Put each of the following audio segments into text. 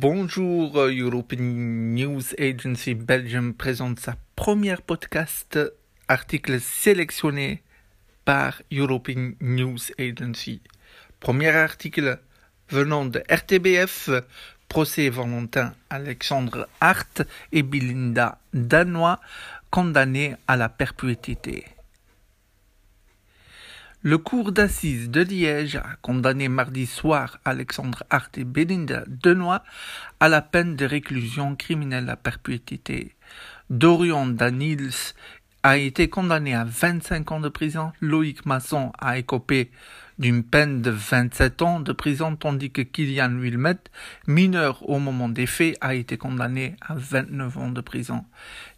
Bonjour, euh, European News Agency Belgium présente sa première podcast, article sélectionné par European News Agency. Premier article venant de RTBF, procès Valentin Alexandre Hart et Belinda Danois condamnés à la perpétuité. Le cour d'assises de Liège a condamné mardi soir Alexandre Hart et Belinda Denoy à la peine de réclusion criminelle à perpétuité. Dorian Danils a été condamné à 25 ans de prison. Loïc Masson a écopé d'une peine de 27 ans de prison, tandis que Kylian Wilmet, mineur au moment des faits, a été condamné à 29 ans de prison.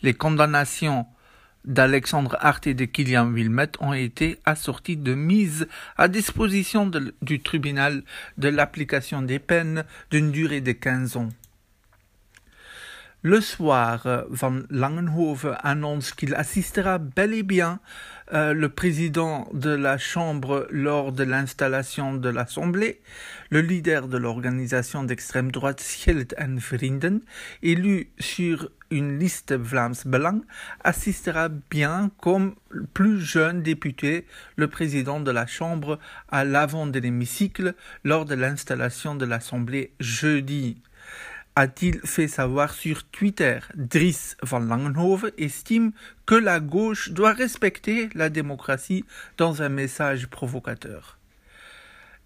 Les condamnations d'Alexandre Hart et de Kylian Wilmette ont été assortis de mise à disposition du tribunal de l'application des peines d'une durée de 15 ans. Le soir, Van Langenhoven annonce qu'il assistera bel et bien euh, le président de la Chambre lors de l'installation de l'Assemblée, le leader de l'organisation d'extrême droite Schild en Vrienden, élu sur une liste Vlaams Belang, assistera bien comme plus jeune député le président de la Chambre à l'avant de l'hémicycle lors de l'installation de l'Assemblée jeudi a-t-il fait savoir sur Twitter? Dries van Langenhoven estime que la gauche doit respecter la démocratie dans un message provocateur.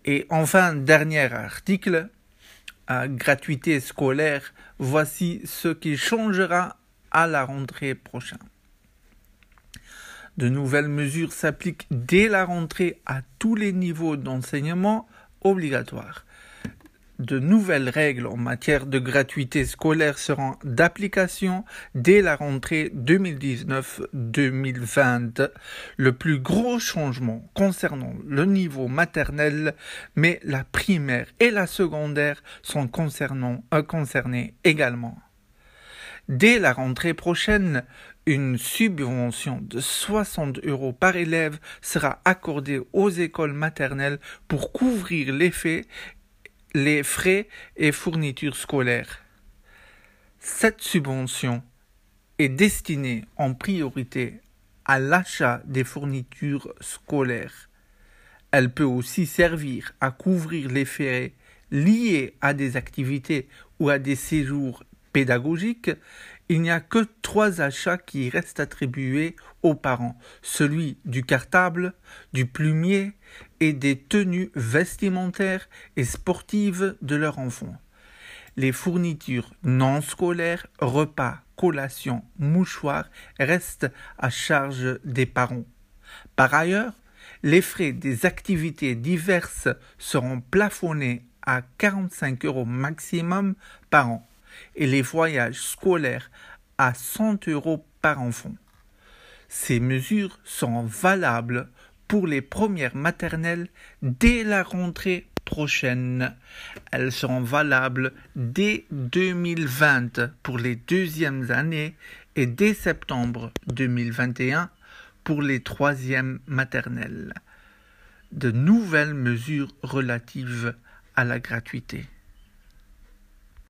Et enfin, dernier article, gratuité scolaire, voici ce qui changera à la rentrée prochaine. De nouvelles mesures s'appliquent dès la rentrée à tous les niveaux d'enseignement obligatoire de nouvelles règles en matière de gratuité scolaire seront d'application dès la rentrée 2019-2020. Le plus gros changement concernant le niveau maternel, mais la primaire et la secondaire sont euh, concernés également. Dès la rentrée prochaine, une subvention de 60 euros par élève sera accordée aux écoles maternelles pour couvrir l'effet les frais et fournitures scolaires. Cette subvention est destinée en priorité à l'achat des fournitures scolaires. Elle peut aussi servir à couvrir les frais liés à des activités ou à des séjours pédagogiques il n'y a que trois achats qui restent attribués aux parents, celui du cartable, du plumier et des tenues vestimentaires et sportives de leur enfant. Les fournitures non scolaires, repas, collations, mouchoirs restent à charge des parents. Par ailleurs, les frais des activités diverses seront plafonnés à 45 euros maximum par an et les voyages scolaires à 100 euros par enfant. Ces mesures sont valables pour les premières maternelles dès la rentrée prochaine. Elles seront valables dès 2020 pour les deuxièmes années et dès septembre 2021 pour les troisièmes maternelles. De nouvelles mesures relatives à la gratuité.